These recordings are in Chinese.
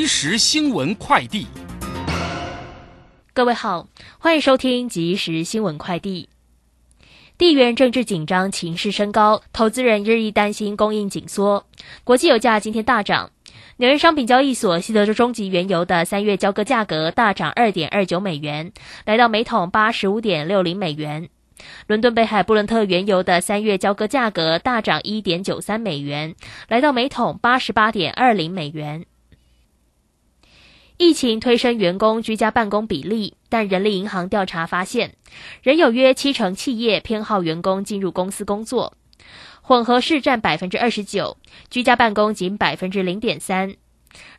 即时新闻快递，各位好，欢迎收听即时新闻快递。地缘政治紧张，情势升高，投资人日益担心供应紧缩。国际油价今天大涨，纽约商品交易所西德州中级原油的三月交割价格大涨二点二九美元，来到每桶八十五点六零美元。伦敦北海布伦特原油的三月交割价格大涨一点九三美元，来到每桶八十八点二零美元。疫情推升员工居家办公比例，但人力银行调查发现，仍有约七成企业偏好员工进入公司工作，混合式占百分之二十九，居家办公仅百分之零点三，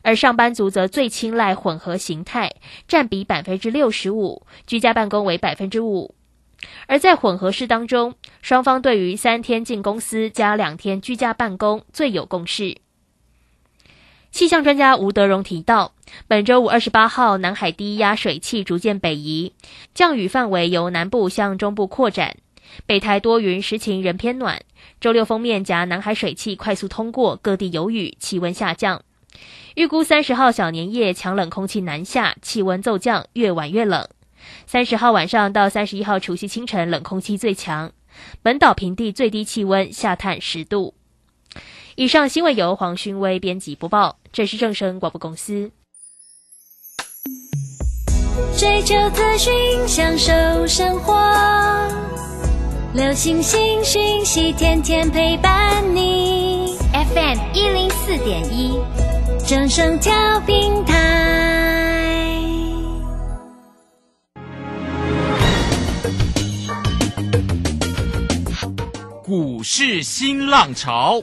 而上班族则最青睐混合形态，占比百分之六十五，居家办公为百分之五。而在混合式当中，双方对于三天进公司加两天居家办公最有共识。气象专家吴德荣提到，本周五二十八号，南海低压水汽逐渐北移，降雨范围由南部向中部扩展，北台多云时晴，仍偏暖。周六封面夹南海水汽快速通过，各地有雨，气温下降。预估三十号小年夜强冷空气南下，气温骤降，越晚越冷。三十号晚上到三十一号除夕清晨，冷空气最强，本岛平地最低气温下探十度。以上新闻由黄勋威编辑播报，这是正声广播公司。追求资讯，享受生活，流星星讯息，天天陪伴你。FM 一零四点一，正声调平台。股市新浪潮。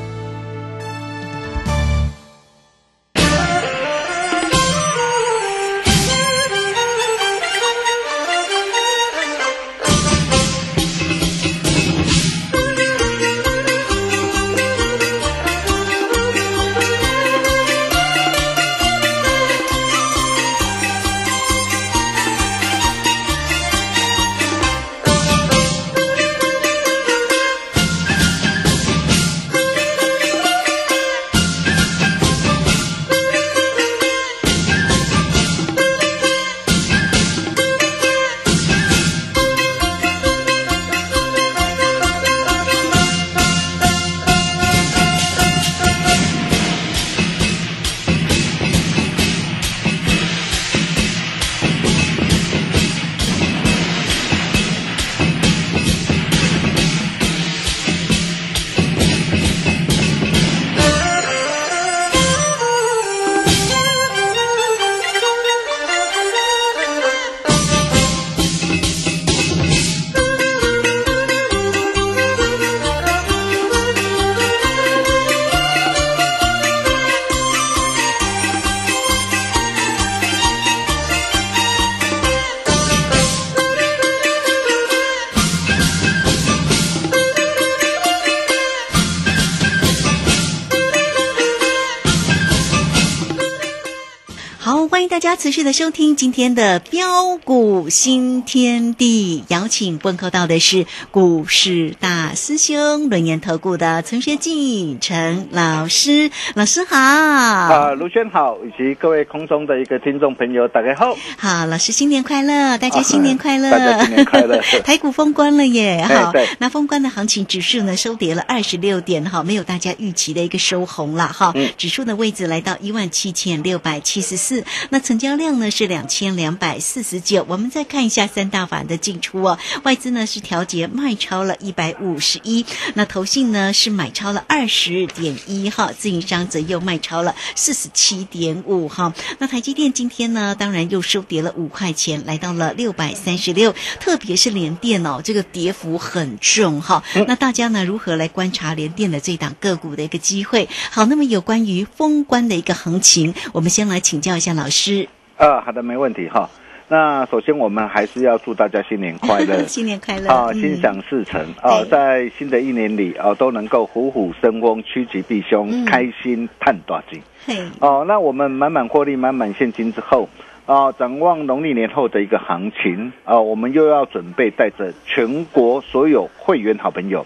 持续的收听今天的标股新天地，邀请问候到的是股市大师兄轮研投顾的陈学进陈老师，老师好。啊，卢轩好，以及各位空中的一个听众朋友，大家好。好，老师新年快乐，大家新年快乐，大家新年快乐。台股封关了耶，好，那封关的行情指数呢收跌了二十六点，哈，没有大家预期的一个收红了，哈，指数的位置来到一万七千六百七十四，那成交量呢是两千两百四十九。我们再看一下三大法的进出哦，外资呢是调节卖超了一百五十一，那投信呢是买超了二十点一哈，自营商则又卖超了四十七点五哈。那台积电今天呢，当然又收跌了五块钱，来到了六百三十六，特别是联电哦，这个跌幅很重哈。那大家呢如何来观察联电的这档个股的一个机会？好，那么有关于封关的一个行情，我们先来请教一下老师。啊，好的，没问题哈。那首先我们还是要祝大家新年快乐，新年快乐啊，嗯。心想事成啊，在新的一年里啊，都能够虎虎生风，趋吉避凶，嗯。开心探大吉。嘿，哦，那我们满满获利、满满现金之后，啊，展望农历年后的一个行情啊，我们又要准备带着全国所有会员好朋友，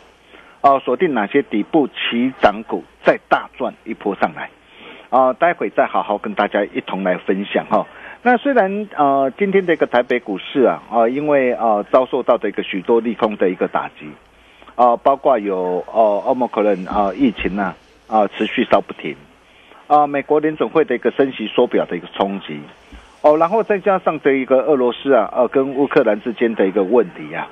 啊，锁定哪些底部起涨股，再大赚一波上来，啊，待会再好好跟大家一同来分享哈、那虽然呃今天的一个台北股市啊啊、因为呃遭受到的一个许多利空的一个打击，啊、包括有呃欧盟可能啊疫情啊啊、持续烧不停，啊、美国联总会的一个升息缩表的一个冲击，哦，然后再加上这一个俄罗斯啊呃跟乌克兰之间的一个问题呀、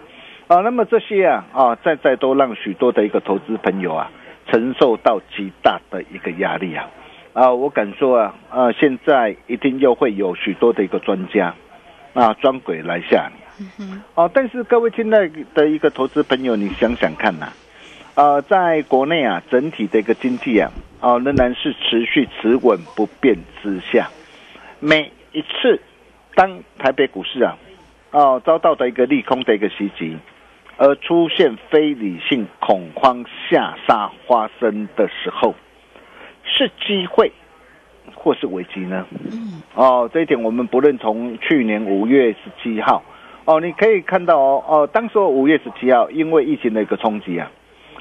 啊，那么这些啊啊再再都让许多的一个投资朋友啊承受到极大的一个压力啊。啊，我敢说啊，呃，现在一定又会有许多的一个专家啊，专鬼来吓你。哦，但是各位现在的一个投资朋友，你想想看呐、呃，在国内啊，整体的一个经济啊，啊、仍然是持续持稳不变之下。每一次当台北股市啊，哦、遭到的一个利空的一个袭击，而出现非理性恐慌下杀发生的时候，是机会或是危机呢？嗯，哦，这一点我们不论从去年五月十七号，哦，你可以看到哦，哦，当时五月十七号因为疫情的一个冲击啊，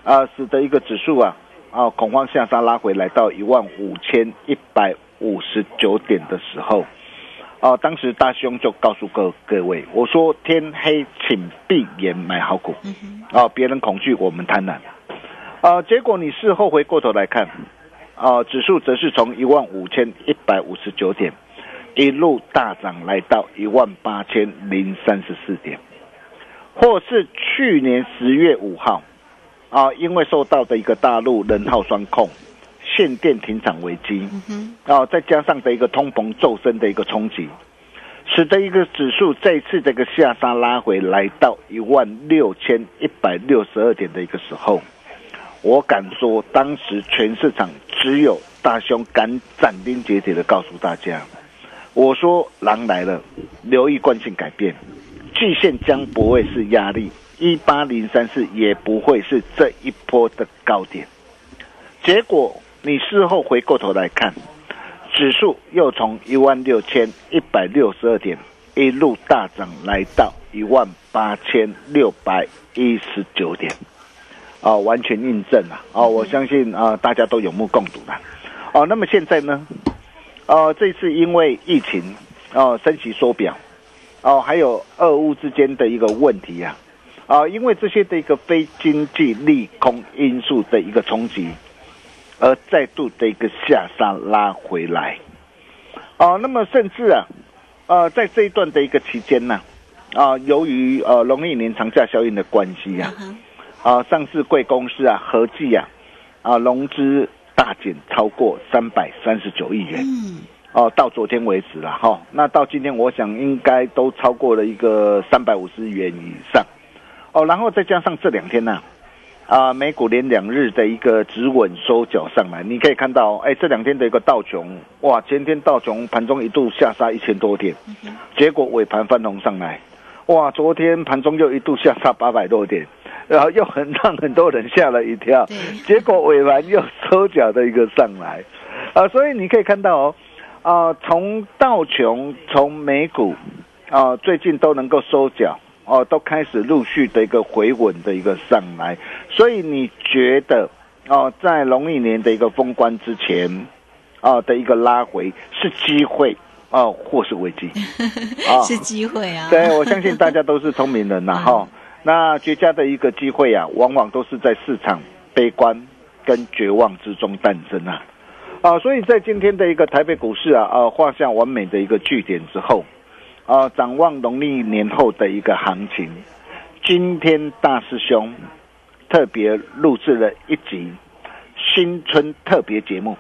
啊，使得一个指数啊，啊，恐慌下杀拉回来到一万五千一百五十九点的时候，哦，当时大兄就告诉各各位，我说天黑请闭眼买好股，哦，别人恐惧，我们贪婪，啊，结果你事后回过头来看。啊，指数则是从一万五千一百五十九点一路大涨来到一万八千零三十四点，或是去年十月五号啊，因为受到的一个大陆人号双控、限电停产危机啊，再加上的一个通膨骤升的一个冲击，使得一个指数再次这个下杀拉回来到一万六千一百六十二点的一个时候。我敢说，当时全市场只有大兄敢斩钉截铁的告诉大家，我说狼来了，留意惯性改变，季线将不会是压力，一八零三四也不会是这一波的高点。结果你事后回过头来看，指数又从一万六千一百六十二点一路大涨来到一万八千六百一十九点。啊、完全印证了啊、我相信啊、大家都有目共睹了。哦、那么现在呢？呃，这次因为疫情哦、升息缩表，哦、还有俄乌之间的一个问题呀、啊，因为这些的一个非经济利空因素的一个冲击，而再度的一个下杀拉回来。哦、那么甚至啊，呃，在这一段的一个期间呢、啊，由于呃农历年长假效应的关系呀、嗯啊，上市贵公司啊，合计啊，啊，融资大减超过三百三十九亿元。嗯，哦，到昨天为止了哈、那到今天我想应该都超过了一个三百五十元以上。哦，然后再加上这两天呢、啊，美股连两日的一个止稳收脚上来，你可以看到，哎，这两天的一个道琼，哇，前天道琼盘中一度下杀一千多点，结果尾盘翻红上来，哇，昨天盘中又一度下杀八百多点，然后又很让很多人吓了一跳对，结果尾盘又收脚的一个上来，啊，所以你可以看到哦，啊，从道琼从美股啊，最近都能够收脚。哦，都开始陆续的一个回稳的一个上来，所以你觉得哦，在农历年的一个封关之前，啊的一个拉回是机会哦，或是危机 啊？是机会啊。对，我相信大家都是聪明人呐、哈、那绝佳的一个机会啊，往往都是在市场悲观跟绝望之中诞生啊。啊，所以在今天的一个台北股市啊，呃，画下完美的一个句点之后，啊，展望农历年后的一个行情，今天大师兄特别录制了一集新春特别节目，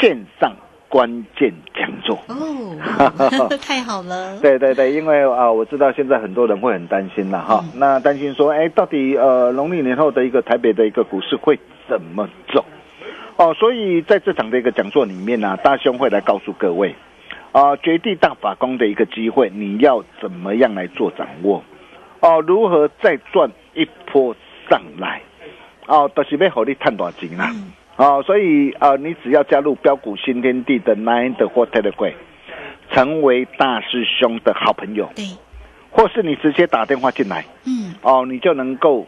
线上关键讲座。哦，太好了。对对对，因为啊、我知道现在很多人会很担心了哈，那担心说，哎，到底呃农历年后的一个台北的一个股市会怎么走？哦，所以在这场的一个讲座里面呢、大兄会来告诉各位，啊、绝地大法官的一个机会，你要怎么样来做掌握？哦，如何再赚一波上来？哦，都、是要好你探多钱啦。哦，所以啊、呃你只要加入标股新天地的 Nine 的或 Telegram，成为大师兄的好朋友，对，或是你直接打电话进来，嗯，哦，你就能够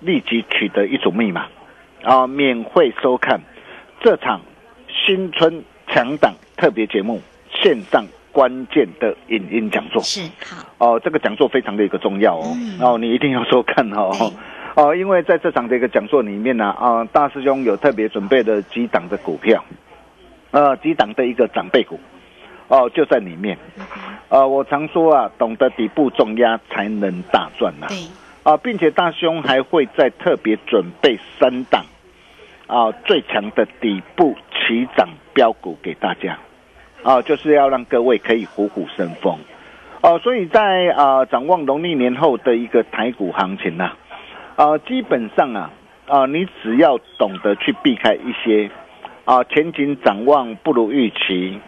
立即取得一组密码，啊、免费收看这场新春强档特别节目线上关键的影音讲座。是好，哦，这个讲座非常的一个重要哦，嗯。哦，你一定要收看哦。对。哦，因为在这场的一个讲座里面呢，啊、大师兄有特别准备了几档的股票，呃，几档的一个长辈股，哦，就在里面。呃，我常说啊，懂得底部重压才能大赚呐、对，啊，并且大兄还会再特别准备三档啊最强的底部起涨标股给大家啊，就是要让各位可以虎虎生风哦、所以在啊展望农历年后的一个台股行情呐、啊，啊基本上啊啊，你只要懂得去避开一些啊前景展望不如预期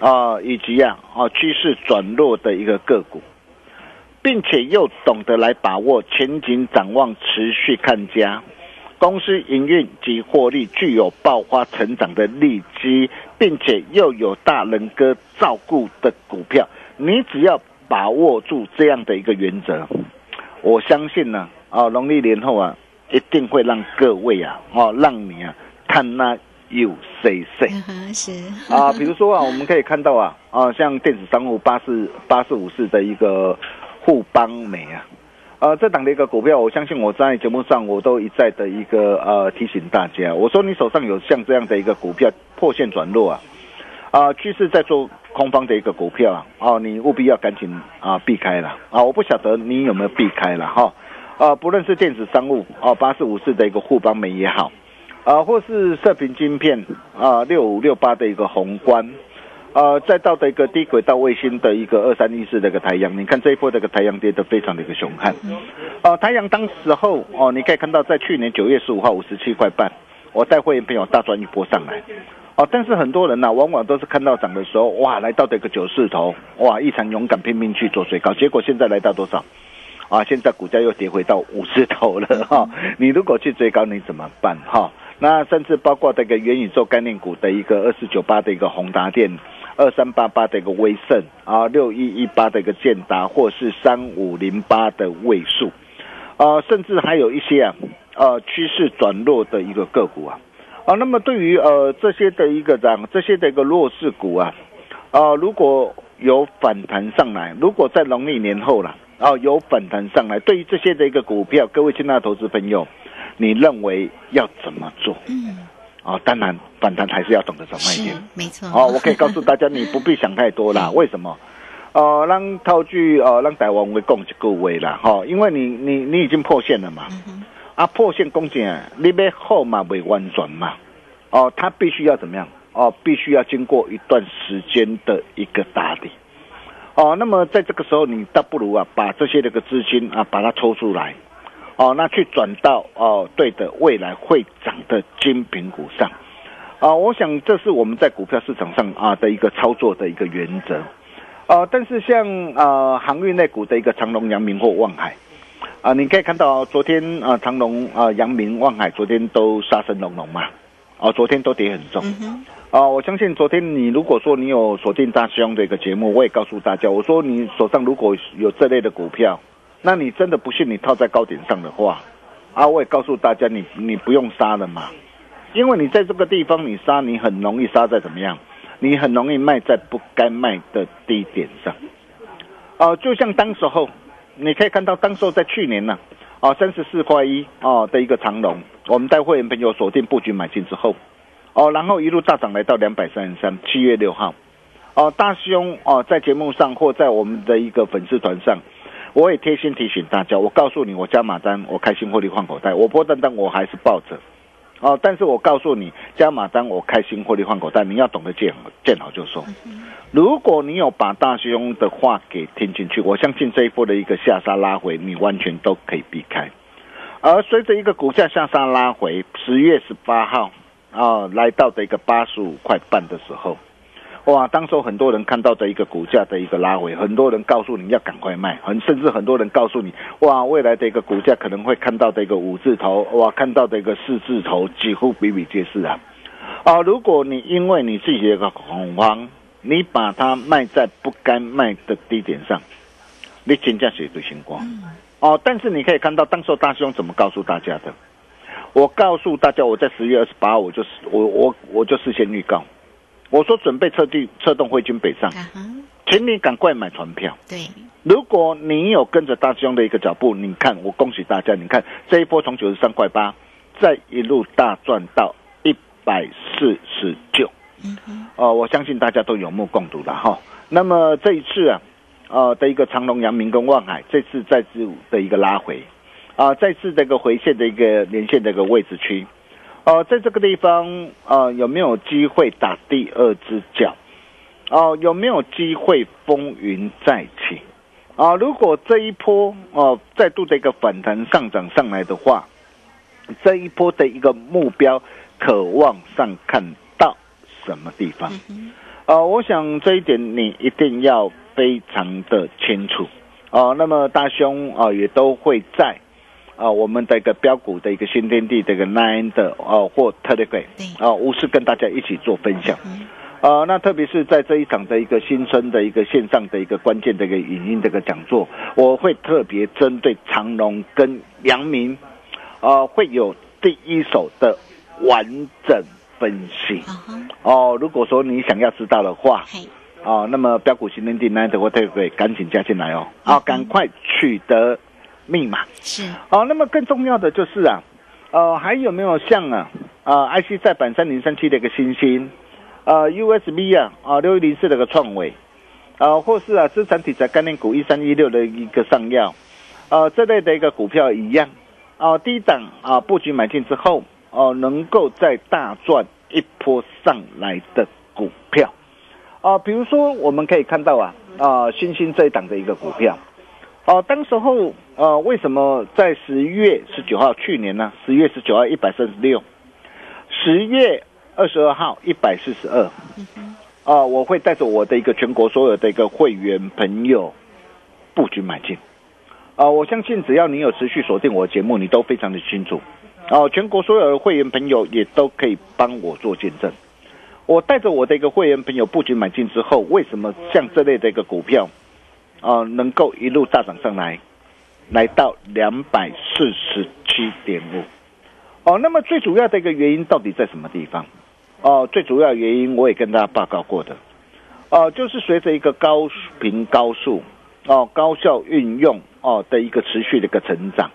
啊，以及啊啊趋势转弱的一个个股。并且又懂得来把握前景展望持续看佳，公司营运及获利具有爆发成长的利基，并且又有大人哥照顾的股票，你只要把握住这样的一个原则，我相信呢，农历年后啊，一定会让各位啊，哦，让你啊看那有谁谁。是。啊，比如说啊，我们可以看到啊，啊，像电子商务八四八四五四的一个互邦美啊，呃，这档的一个股票，我相信我在节目上我都一再的一个呃提醒大家，我说你手上有像这样的一个股票破线转弱啊，啊，趋势在做空方的一个股票啊，哦，你务必要赶紧啊避开了啊，我不晓得你有没有避开了哈，啊，不论是电子商务哦八四五四的一个互邦美也好。啊，或是射频晶片啊，六五六八的一个宏观，呃，再到的一个低轨道卫星的一个二三一四的一个太阳，你看这一波这个太阳跌得非常的一个凶悍，呃，太阳当时候哦，你可以看到在去年九月十五号五十七块半，我带会员朋友大赚一波上来，哦，但是很多人呢、往往都是看到涨的时候，哇，来到这个九四头，哇，异常勇敢拼命去做最高，结果现在来到多少？啊，现在股价又跌回到五十头了哈、你如果去追高，你怎么办哈、那甚至包括这个元宇宙概念股的一个二四九八的一个宏达电，二三八八的一个威盛啊，六一一八的一个建达，或是三五零八的位数，啊，甚至还有一些啊，呃，趋势转弱的一个个股啊，啊，那么对于呃这些的一个这样这些的一个弱势股啊，啊，如果有反弹上来，如果在农历年后了，啊，有反弹上来，对于这些的一个股票，各位亲爱的投资朋友，你认为要怎么做？嗯，啊，当然反弹还是要懂得怎么一是点。没错。哦，我可以告诉大家，你不必想太多啦。为什么？呃，让套句呃，让台湾为供给各位啦，哈、因为你你你已经破线了嘛，啊，破线攻击，你要后嘛未完全嘛，哦，它必须要怎么样？哦，必须要经过一段时间的一个打理。哦，那么在这个时候，你倒不如啊，把这些这个资金啊，把它抽出来，哦，那去转到哦对的未来会涨的精品股上。啊，我想这是我们在股票市场上啊的一个操作的一个原则。啊，但是像啊航运类股的一个长隆、阳明或望海，啊，你可以看到昨天啊长隆啊、阳明、望海昨天都杀声隆隆嘛，啊，昨天都跌很重。啊，我相信昨天你如果说你有锁定大师兄的一个节目，我也告诉大家，我说你手上如果有这类的股票，那你真的不信你套在高点上的话，啊，我也告诉大家你你不用杀了嘛，因为你在这个地方你杀，你很容易杀在怎么样？你很容易卖在不该卖的低点上。啊，就像当时候，你可以看到当时候在去年呢、啊，三十四块一哦的一个长龙，我们带会员朋友锁定布局买进之后，哦，然后一路大涨来到两百三十三，七月六号，哦，大兄哦，在节目上或在我们的一个粉丝团上，我也贴心提醒大家，我告诉你，我加码单，我开心获利换口袋，我波单单我还是抱着，哦，但是我告诉你，加码单我开心获利换口袋，你要懂得见见好就收。如果你有把大兄的话给听进去，我相信这一波的一个下杀拉回，你完全都可以避开。而随着一个股价向上拉回，十月十八号啊，来到的一个八十五块半的时候，哇，当时很多人看到的一个股价的一个拉回，很多人告诉你要赶快卖，很甚至很多人告诉你，哇，未来的一个股价可能会看到的一个五字头，哇，看到的一个四字头，几乎比比皆是啊。啊，如果你因为你自己的一个恐慌，你把它卖在不该卖的低点上，你金价是对星光。哦，但是你可以看到，当时大兄怎么告诉大家的？我告诉大家，我在十月二十八，我就是我我我就事先预告，我说准备撤地策动汇军北上，请你赶快买船票。对，如果你有跟着大师兄的一个脚步，你看我恭喜大家，你看这一波从九十三块八，再一路大赚到一百四十九。哦，我相信大家都有目共睹了哈。那么这一次啊，呃的一个长隆、阳明跟望海，这次再次的一个拉回，啊，再次这个回线的一个连线的一个位置区，哦，在这个地方呃有没有机会打第二只脚？哦，有没有机会风云再起？啊，如果这一波哦再度的一个反弹上涨上来的话，这一波的一个目标渴望上看到什么地方？呃，我想这一点你一定要非常的清楚哦。那么大兄啊、也都会在啊、我们的一个标股的一个新天地的一个 Nine 的哦、或 Telegram 啊，无私跟大家一起做分享。呃，那特别是在这一场的一个新春的一个线上的一个关键的一个影音这个讲座，我会特别针对长隆跟阳明，呃，会有第一手的完整分析。哦，如果说你想要知道的话，嘿，哦，那么标股新天地 Nine 或 Telegram 赶紧加进来哦，啊，赶快取得密码。是，哦，那么更重要的就是啊，呃，还有没有像啊，呃，IC 再版三零三七的一个新星，呃，USB 啊，啊六一零四的一个创伟，呃，或是啊资产题材概念股一三一六的一个上药，呃，这类的一个股票一样，啊、低档啊布局买进之后，哦、能够再大赚一波上来的股票，啊、比如说我们可以看到啊，啊、新兴这一档的一个股票。哦，当时候呃，为什么在十一月十九号去年呢？十一月十九号一百三十六，十月二十二号一百四十二。啊，我会带着我的一个全国所有的一个会员朋友布局买进。啊，我相信只要你有持续锁定我的节目，你都非常的清楚。哦、全国所有的会员朋友也都可以帮我做见证。我带着我的一个会员朋友布局买进之后，为什么像这类的一个股票？啊，能够一路大涨上来，来到两百四十七点五。哦，那么最主要的一个原因到底在什么地方？哦，最主要原因我也跟大家报告过的，哦，就是随着一个高频高速、哦高效运用哦的一个持续的一个成长，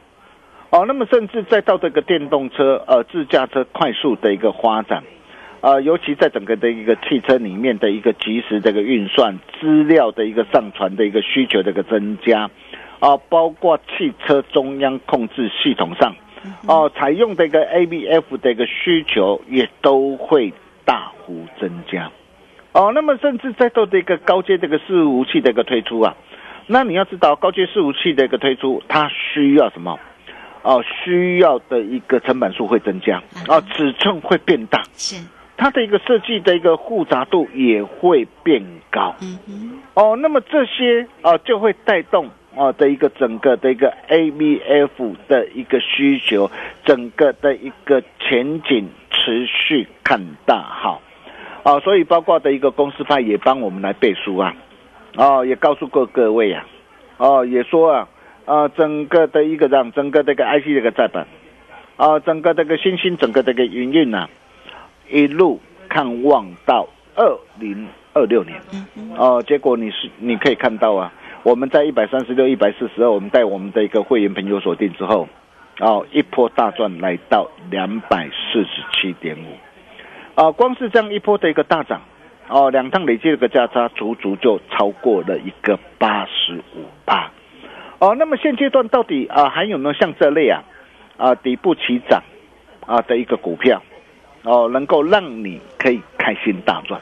哦，那么甚至再到这个电动车、呃自驾车快速的一个发展。呃，尤其在整个的一个汽车里面的一个及时的一个运算资料的一个上传的一个需求的一个增加，啊、包括汽车中央控制系统上，哦、采用的一个 ABF 的一个需求也都会大幅增加，哦，那么甚至再到的一个高阶这个伺服器的一个推出啊，那你要知道高阶伺服器的一个推出，它需要什么？哦，需要的一个成本数会增加，哦，尺寸会变大，是，它的一个设计的一个复杂度也会变高。嗯哼，哦，那么这些啊、就会带动啊、的一个整个的一个 ABF 的一个需求，整个的一个前景持续看大好。啊、所以包括的一个公司派也帮我们来背书啊，哦，也告诉过各位啊，哦，也说啊，啊、整个的一个让整个这个 IC 这个再版，啊、整个这个新兴整个这个营运啊，一路看望到二零二六年。哦，结果你是你可以看到啊，我们在一百三十六、一百四十二，我们带我们的一个会员朋友锁定之后，哦，一波大赚来到两百四十七点五。啊，光是这样一波的一个大涨，哦，两趟累计的一个价差足足就超过了一个八十五八。哦，那么现阶段到底啊还有没有像这类啊啊底部起涨啊的一个股票哦，能够让你可以开心大赚？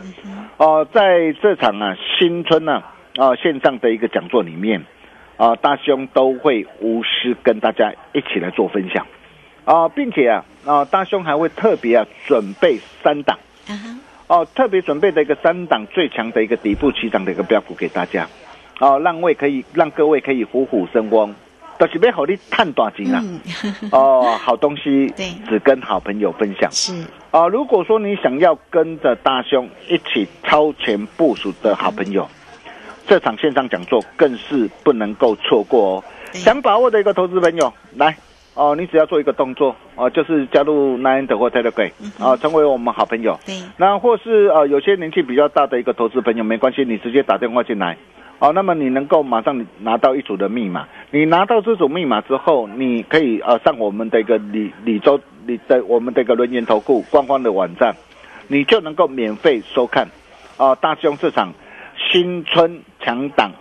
哦，在这场啊新春呢啊线上的一个讲座里面啊，大兄都会无私跟大家一起来做分享。啊，并且啊啊大兄还会特别啊准备三档。哦，特别准备的一个三档最强的一个底部起涨的一个标股给大家。哦，让位可以让各位可以虎虎生风，都是要好你探短钱啊！嗯，哦，好东西 对只跟好朋友分享是，啊！如果说你想要跟着大兄一起超前部署的好朋友，这场线上讲座更是不能够错过哦。想把握的一个投资朋友，来哦，你只要做一个动作哦，就是加入 Nine 或 Telegram 啊，成为我们好朋友。对，那或是呃有些年纪比较大的一个投资朋友，没关系，你直接打电话进来，哦，那么你能够马上拿到一组的密码。你拿到这组密码之后，你可以呃上我们的一个李李州李的我们的一个轮研投顾官方的网站，你就能够免费收看啊、大兄这场新春强档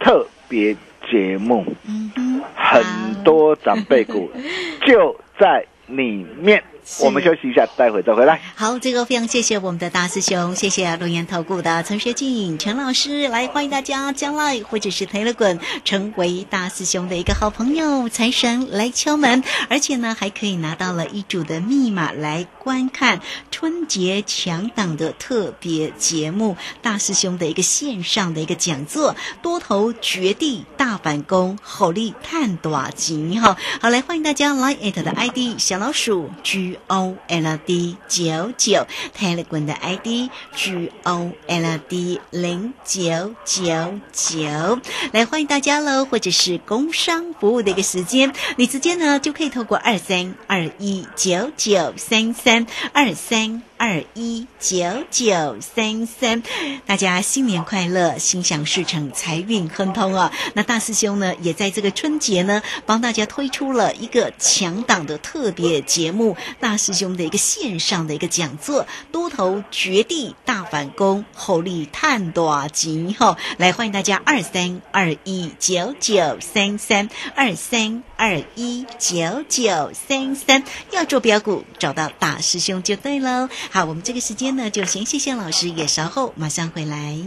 特别节目，嗯，很多长辈股 就在里面。我们休息一下，待会再回来。好，这个非常谢谢我们的大师兄，谢谢龙岩投顾的陈学进陈老师，来欢迎大家将来或者是 Telegram 成为大师兄的一个好朋友，财神来敲门，而且呢还可以拿到了一组的密码来观看春节强档的特别节目，大师兄的一个线上的一个讲座，多头绝地大反攻，火力探短金哈，好来欢迎大家来艾特的 ID 小老鼠 G O L D 九九，Telegram 的 ID G O L D 零九九九，来欢迎大家喽，或者是工商服务的一个时间，你直接呢就可以透过二三二一九九三三二三。二一九九三三，大家新年快乐，心想事成，财运亨通啊！那大师兄呢，也在这个春节呢，帮大家推出了一个强档的特别节目，大师兄的一个线上的一个讲座，多头绝地大反攻，后力探多金哈！来欢迎大家二三二一九九三三二三二一九九三三，要做标股，找到大师兄就对喽。好，我们这个时间呢，就先谢谢老师，也稍后马上回来。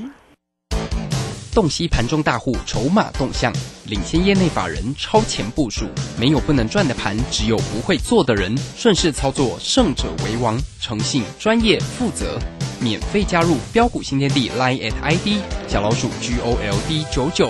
洞悉盘中大户筹码动向，领先业内法人超前部署。没有不能赚的盘，只有不会做的人。顺势操作，胜者为王。诚信、专业、负责。免费加入标股新天地 Line at ID 小老鼠 G O L D 九九。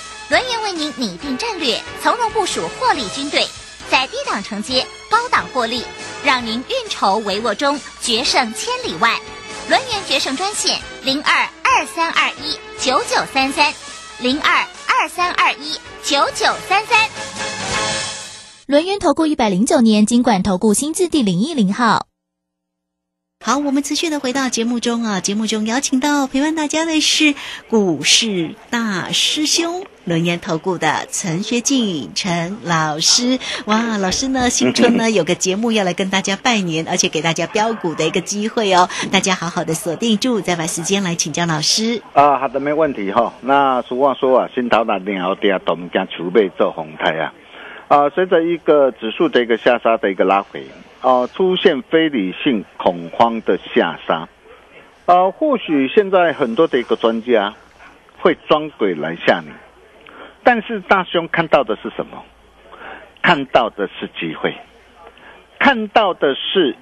轮源为您拟定战略，从容部署获利军队，在低档承接，高档获利，让您运筹帷幄中决胜千里外。轮源决胜专线零二二三二一九九三三零二二三二一九九三三。轮源投顾一百零九年金管投顾新字第零一零号。好，我们持续的回到节目中啊，节目中邀请到陪伴大家的是股市大师兄。轮研投顾的陈学进陈老师，哇，老师呢，新春呢有个节目要来跟大家拜年，而且给大家标股的一个机会哦，大家好好的锁定住，再把时间来请教老师。啊，好的，没问题哈、那俗话说啊，新头打定后跌，都唔惊储备做红台啊。啊，随着一个指数的一个下杀的一个拉回，啊，出现非理性恐慌的下杀，啊，或许现在很多的一个专家会装鬼来吓你，但是大兄看到的是什么？看到的是机会，看到的是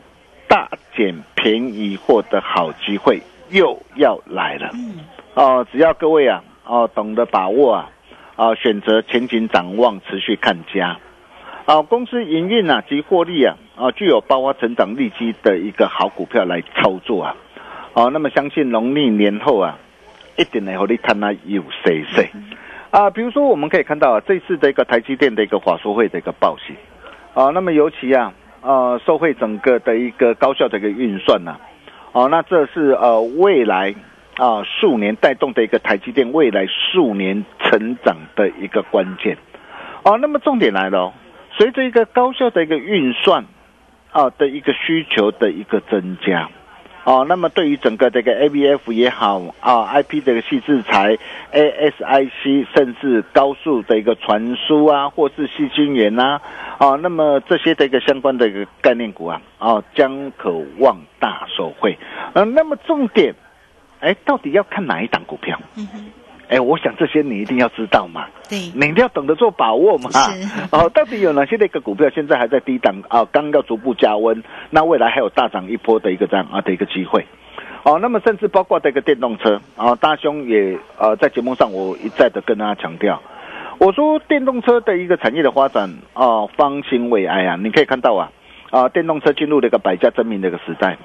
大捡便宜货的好机会又要来了。哦，只要各位啊，哦，懂得把握啊，哦，选择前景展望、持续看家，哦，公司营运啊及获利啊，啊，具有爆发成长利基的一个好股票来操作啊，哦，那么相信农历年后啊，一定能和你看那有谁谁啊。比如说，我们可以看到啊，这次的一个台积电的一个法说会的一个报喜啊，那么尤其啊，呃，受惠整个的一个高效的一个运算呐、哦，那这是呃未来啊数年带动的一个台积电未来数年成长的一个关键哦。那么重点来了，随着一个高效的一个运算啊的一个需求的一个增加。哦，那么对于整个这个 ABF 也好啊，IP 这个细制材、ASIC，甚至高速的一个传输啊，或是细晶圆呐，哦，那么这些的一个相关的一个概念股啊，哦，将可望大受惠。嗯、那么重点，哎，到底要看哪一档股票？嗯哼，哎，我想这些你一定要知道嘛。对，你一定要懂得做把握嘛。是 哦，到底有哪些的一个股票现在还在低档啊？刚要逐步加温，那未来还有大涨一波的一个这样啊的一个机会。哦，那么甚至包括这个电动车啊，大兄也呃在节目上我一再的跟大家强调，我说电动车的一个产业的发展啊，方兴未艾啊，你可以看到啊啊，电动车进入了一个百家争鸣的一个时代。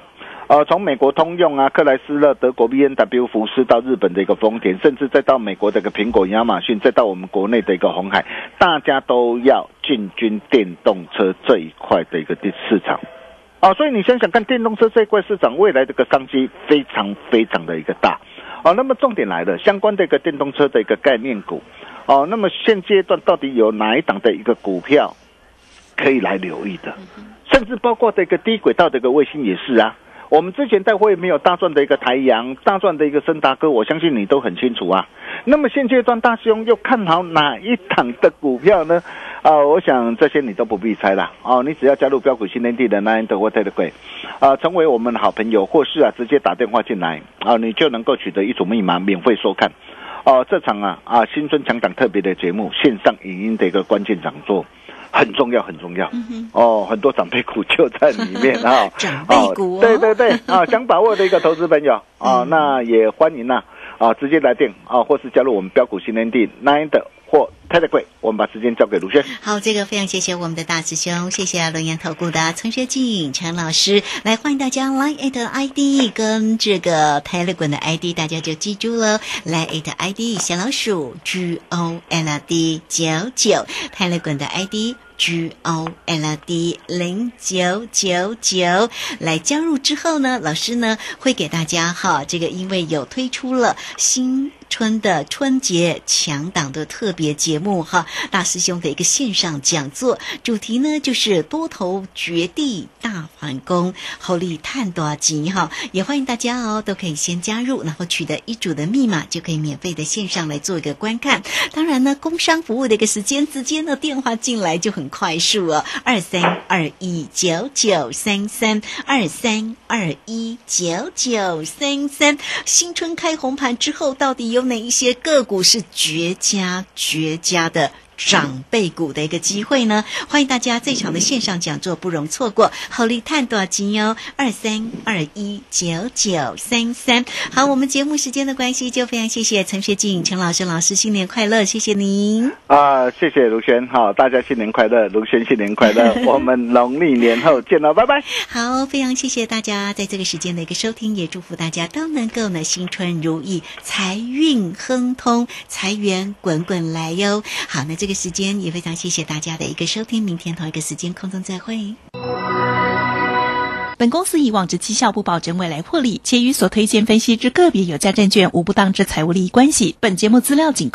呃，从美国通用啊、克莱斯勒、德国 B N W、福斯到日本的一个丰田，甚至再到美国的一个苹果、亚马逊，再到我们国内的一个红海，大家都要进军电动车这一块的一个地市场。啊，所以你想想看，电动车这一块市场未来这个商机非常非常的一个大。哦、那么重点来了，相关的一个电动车的一个概念股。哦，那么现阶段到底有哪一档的一个股票可以来留意的？甚至包括这个低轨道的一个卫星也是啊。我们之前在会没有大赚的一个台阳，大赚的一个森达哥，我相信你都很清楚啊。那么现阶段大兄又看好哪一档的股票呢？啊、我想这些你都不必猜了哦，你只要加入标股新天地的 Nine 的 What 的贵，啊，成为我们的好朋友，或是啊直接打电话进来啊，你就能够取得一组密码，免费收看。哦、这场啊啊新春强档特别的节目，线上影音的一个关键讲座。很重要，很重要。哦，很多长辈股就在里面啊。长辈股哦对对对 啊，想把握的一个投资朋友啊，那也欢迎呐啊，直接来电啊，或是加入我们标股新天地 Nine 的或我们把时间交给卢轩。好，这个非常谢谢我们的大师兄，谢谢龙岩投顾的陈学进陈老师，来欢迎大家 Line at ID 跟这个 Telegram 的 ID，大家就记住了，Line at ID 小老鼠 G O L D 九九，Telegram 的 ID。G O L D 零九九九来加入之后呢，老师呢会给大家哈，这个因为有推出了新春的春节强档的特别节目哈，大师兄的一个线上讲座，主题呢就是多头绝地大反攻，后力探多吉哈，也欢迎大家哦，都可以先加入，然后取得一组的密码，就可以免费的线上来做一个观看。当然呢，工商服务的一个时间，直接呢电话进来就很快速哦，二三二一九九三三二三二一九九三三。新春开红盘之后，到底有哪一些个股是绝佳绝佳的？长辈股的一个机会呢，欢迎大家这场的线上讲座不容错过。好利探多少金哟，二三二一九九三三。好，我们节目时间的关系，就非常谢谢陈学静陈老师老师，新年快乐，谢谢您。啊，谢谢卢轩，好，大家新年快乐，卢轩新年快乐，我们农历年后见了，拜拜。好，非常谢谢大家在这个时间的一个收听，也祝福大家都能够呢新春如意，财运亨通，财源滚滚来哟。好，那这这个时间也非常谢谢大家的一个收听，明天同一个时间空中再会。本公司以往之绩效不保证未来获利，且与所推荐分析之个别有价证券无不当之财务利益关系。本节目资料仅